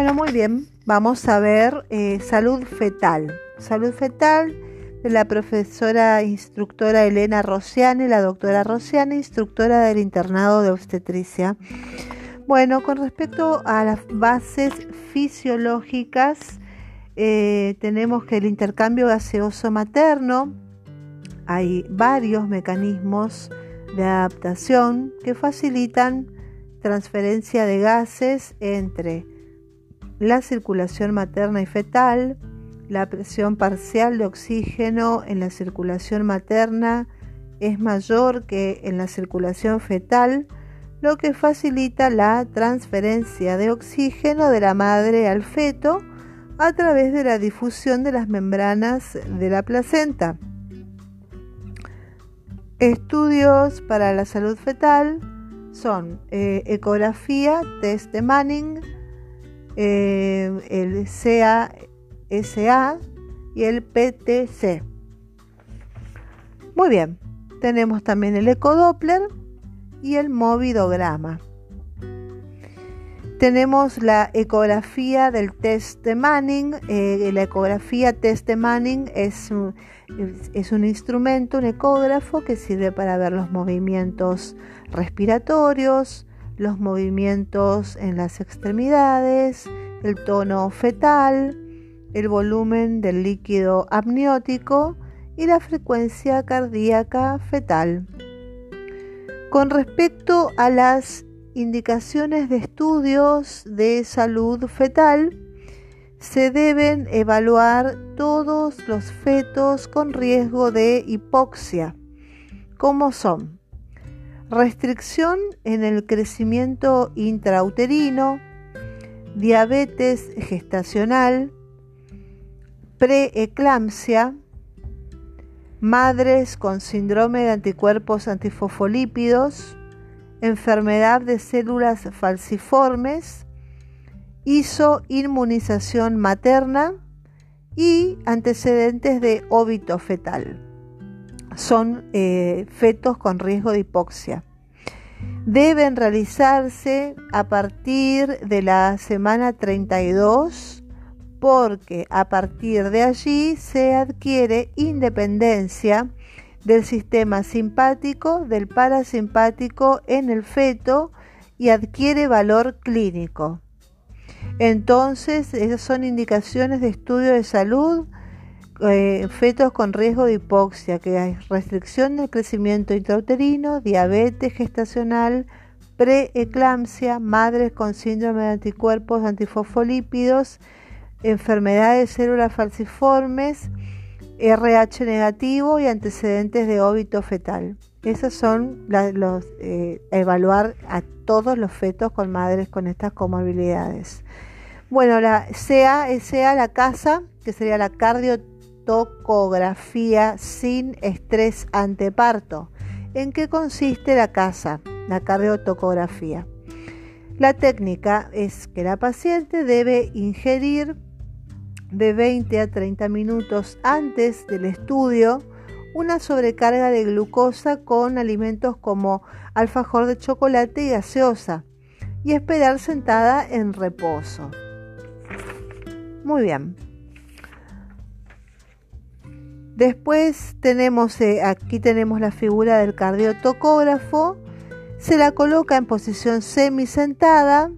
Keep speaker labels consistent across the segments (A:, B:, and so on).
A: Bueno, muy bien. Vamos a ver eh, salud fetal. Salud fetal de la profesora instructora Elena Rossiani, la doctora Rossiani, instructora del internado de obstetricia. Bueno, con respecto a las bases fisiológicas, eh, tenemos que el intercambio gaseoso materno, hay varios mecanismos de adaptación que facilitan transferencia de gases entre la circulación materna y fetal, la presión parcial de oxígeno en la circulación materna es mayor que en la circulación fetal, lo que facilita la transferencia de oxígeno de la madre al feto a través de la difusión de las membranas de la placenta. Estudios para la salud fetal son eh, ecografía, test de Manning, eh, el CASA y el PTC. Muy bien, tenemos también el ecodoppler y el movidograma. Tenemos la ecografía del test de Manning. Eh, la ecografía test de Manning es es un instrumento, un ecógrafo que sirve para ver los movimientos respiratorios, los movimientos en las extremidades, el tono fetal, el volumen del líquido amniótico y la frecuencia cardíaca fetal. Con respecto a las indicaciones de estudios de salud fetal, se deben evaluar todos los fetos con riesgo de hipoxia, como son restricción en el crecimiento intrauterino, diabetes gestacional, preeclampsia, madres con síndrome de anticuerpos antifosfolípidos, enfermedad de células falciformes, hizo inmunización materna y antecedentes de óbito fetal. Son eh, fetos con riesgo de hipoxia. Deben realizarse a partir de la semana 32 porque a partir de allí se adquiere independencia del sistema simpático, del parasimpático en el feto y adquiere valor clínico. Entonces, esas son indicaciones de estudio de salud, eh, fetos con riesgo de hipoxia, que hay restricción del crecimiento intrauterino, diabetes gestacional, preeclampsia, madres con síndrome de anticuerpos antifosfolípidos, enfermedades de células falciformes, RH negativo y antecedentes de óbito fetal. Esos son los eh, evaluar a todos los fetos con madres con estas comorbilidades. Bueno, la CA sea la casa, que sería la cardiotocografía sin estrés anteparto. ¿En qué consiste la casa, la cardiotocografía? La técnica es que la paciente debe ingerir de 20 a 30 minutos antes del estudio una sobrecarga de glucosa con alimentos como alfajor de chocolate y gaseosa y esperar sentada en reposo. Muy bien. Después tenemos, eh, aquí tenemos la figura del cardiotocógrafo. Se la coloca en posición semisentada.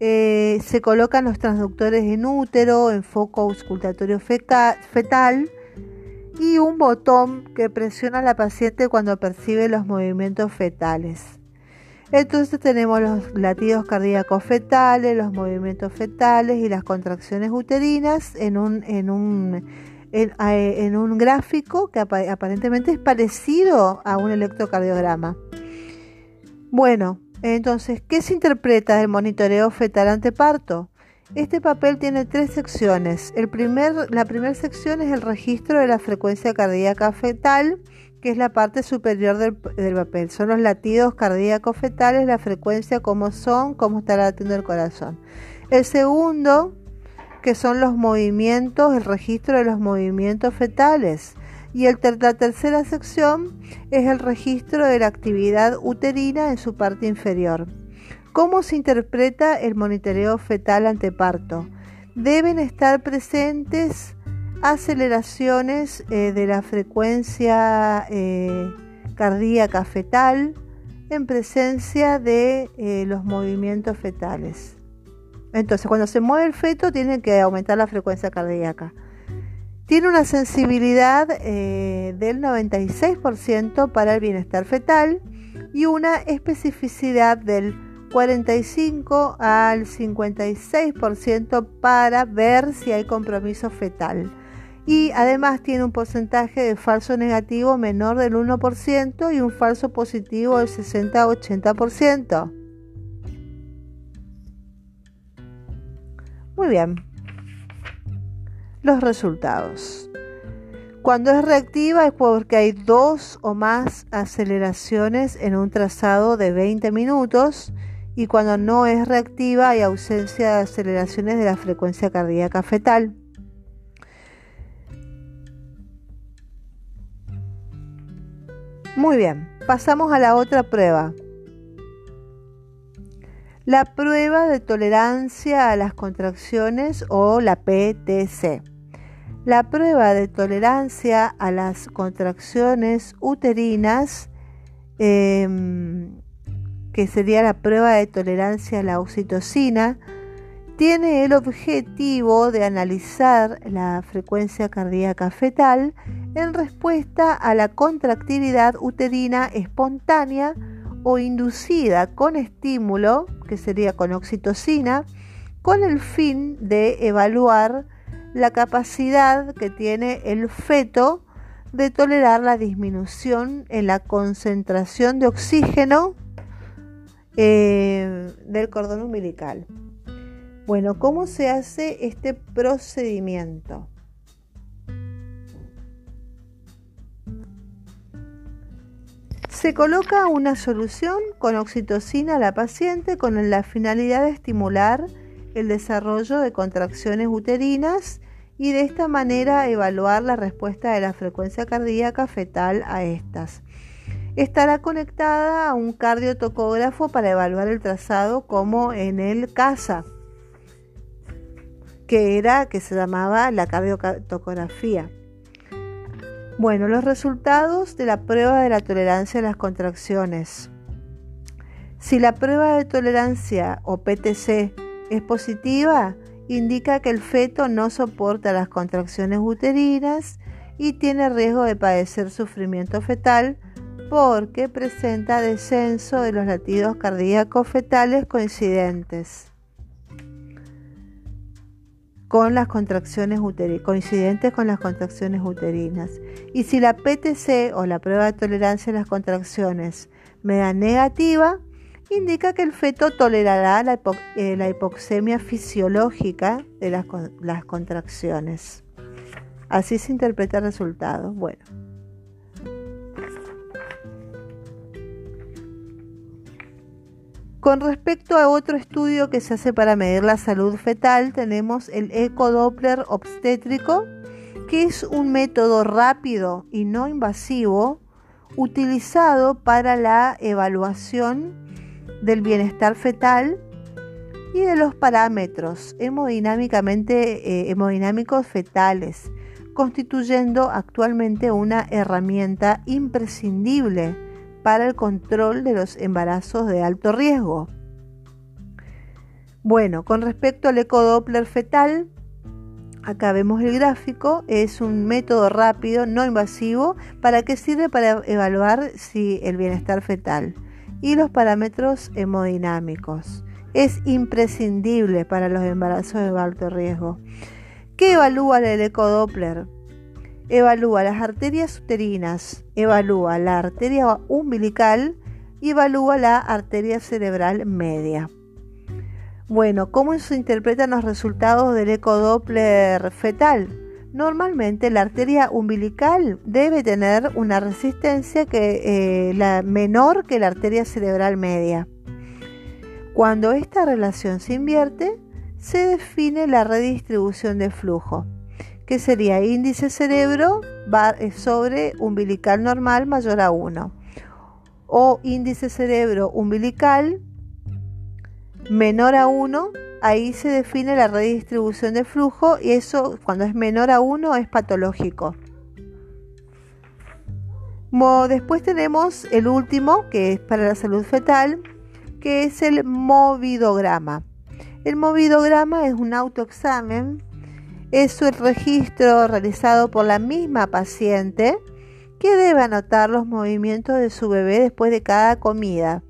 A: Eh, se colocan los transductores en útero, en foco auscultatorio fetal y un botón que presiona a la paciente cuando percibe los movimientos fetales. Entonces tenemos los latidos cardíacos fetales, los movimientos fetales y las contracciones uterinas en un, en un, en, un gráfico que aparentemente es parecido a un electrocardiograma. Bueno, entonces, ¿qué se interpreta del monitoreo fetal anteparto? Este papel tiene tres secciones. El primer, la primera sección es el registro de la frecuencia cardíaca fetal, que es la parte superior del, papel. Son los latidos cardíacos fetales, la frecuencia, cómo son, cómo está latiendo el corazón. El segundo, que son los movimientos, el registro de los movimientos fetales. Y el la tercera sección es el registro de la actividad uterina en su parte inferior. ¿Cómo se interpreta el monitoreo fetal anteparto? Deben estar presentes aceleraciones eh, de la frecuencia eh, cardíaca fetal en presencia de eh, los movimientos fetales. Entonces, cuando se mueve el feto, tiene que aumentar la frecuencia cardíaca. Tiene una sensibilidad del 96% para el bienestar fetal y una especificidad del 45 al 56% para ver si hay compromiso fetal y además tiene un porcentaje de falso negativo menor del 1% y un falso positivo del 60-80%. Muy bien. Los resultados. Cuando es reactiva es porque hay dos o más aceleraciones en un trazado de 20 minutos y cuando no es reactiva hay ausencia de aceleraciones de la frecuencia cardíaca fetal. Muy bien, pasamos a la otra prueba. La prueba de tolerancia a las contracciones o la PTC. La prueba de tolerancia a las contracciones uterinas, em, que sería la prueba de tolerancia a la oxitocina, tiene el objetivo de analizar la frecuencia cardíaca fetal en respuesta a la contractilidad uterina espontánea o inducida con estímulo, que sería con oxitocina, con el fin de evaluar la capacidad que tiene el feto de tolerar la disminución en la concentración de oxígeno eh, del cordón umbilical. Bueno, ¿cómo se hace este procedimiento? Se coloca una solución con oxitocina a la paciente con la finalidad de estimular el desarrollo de contracciones uterinas y de esta manera evaluar la respuesta de la frecuencia cardíaca fetal a estas. Estará conectada a un cardiotocógrafo para evaluar el trazado como en el CASA que era que se llamaba la cardiotocografía. Bueno, los resultados de la prueba de la tolerancia a las contracciones. Si la prueba de tolerancia o PTC es positiva, indica que el feto no soporta las contracciones uterinas y tiene riesgo de padecer sufrimiento fetal porque presenta descenso de los latidos cardíacos fetales coincidentes con las contracciones uterinas, coincidentes con las contracciones uterinas. Y si la PTC o la prueba de tolerancia a las contracciones me da negativa, indica que el feto tolerará la, eh, hipoxemia fisiológica de las, las contracciones. Así se interpreta el resultado. Bueno. Con respecto a otro estudio que se hace para medir la salud fetal, tenemos el ecodoppler obstétrico, que es un método rápido y no invasivo utilizado para la evaluación del bienestar fetal y de los parámetros hemodinámicamente, eh, hemodinámicos fetales, constituyendo actualmente una herramienta imprescindible para el control de los embarazos de alto riesgo. Bueno, con respecto al ecodoppler fetal, acá vemos el gráfico, es un método rápido, no invasivo, para que sirve para evaluar si el bienestar fetal y los parámetros hemodinámicos. Es imprescindible para los embarazos de alto riesgo. ¿Qué evalúa el ecodoppler? Evalúa las arterias uterinas, evalúa la arteria umbilical y evalúa la arteria cerebral media. Bueno, ¿cómo se interpretan los resultados del ecodoppler fetal? Normalmente la arteria umbilical debe tener una resistencia que, eh, menor que la arteria cerebral media. Cuando esta relación se invierte, se define la redistribución de flujo que sería índice cerebro eh, sobre umbilical normal mayor a 1 o índice cerebro umbilical menor a 1, ahí se define la redistribución de flujo y eso cuando es menor a 1 es patológico. Después tenemos el último, que es para la salud fetal, que es el movidograma. El movidograma es un autoexamen, es el registro realizado por la misma paciente que debe anotar los movimientos de su bebé después de cada comida.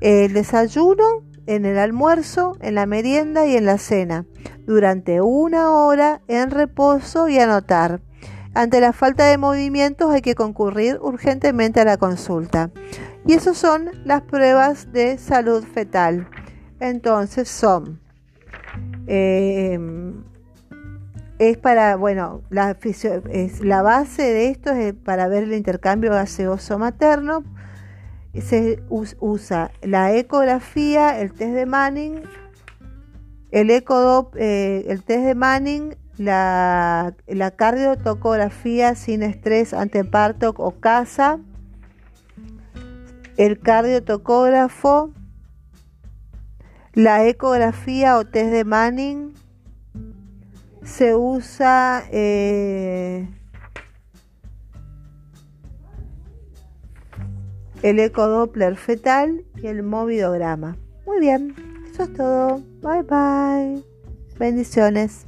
A: El desayuno, en el almuerzo, en la merienda y en la cena, durante una hora en reposo y anotar. Ante la falta de movimientos hay que concurrir urgentemente a la consulta. Y esas son las pruebas de salud fetal. Entonces son, eh, es para, bueno, la, es, la base de esto es para ver el intercambio gaseoso materno. Se usa la ecografía, el test de Manning, el, ecodop, eh, el test de Manning, la, la cardiotocografía sin estrés anteparto o casa, el cardiotocógrafo, la ecografía o test de Manning, se usa eh, el ecodoppler fetal y el movidograma. Muy bien, eso es todo. Bye bye. Bendiciones.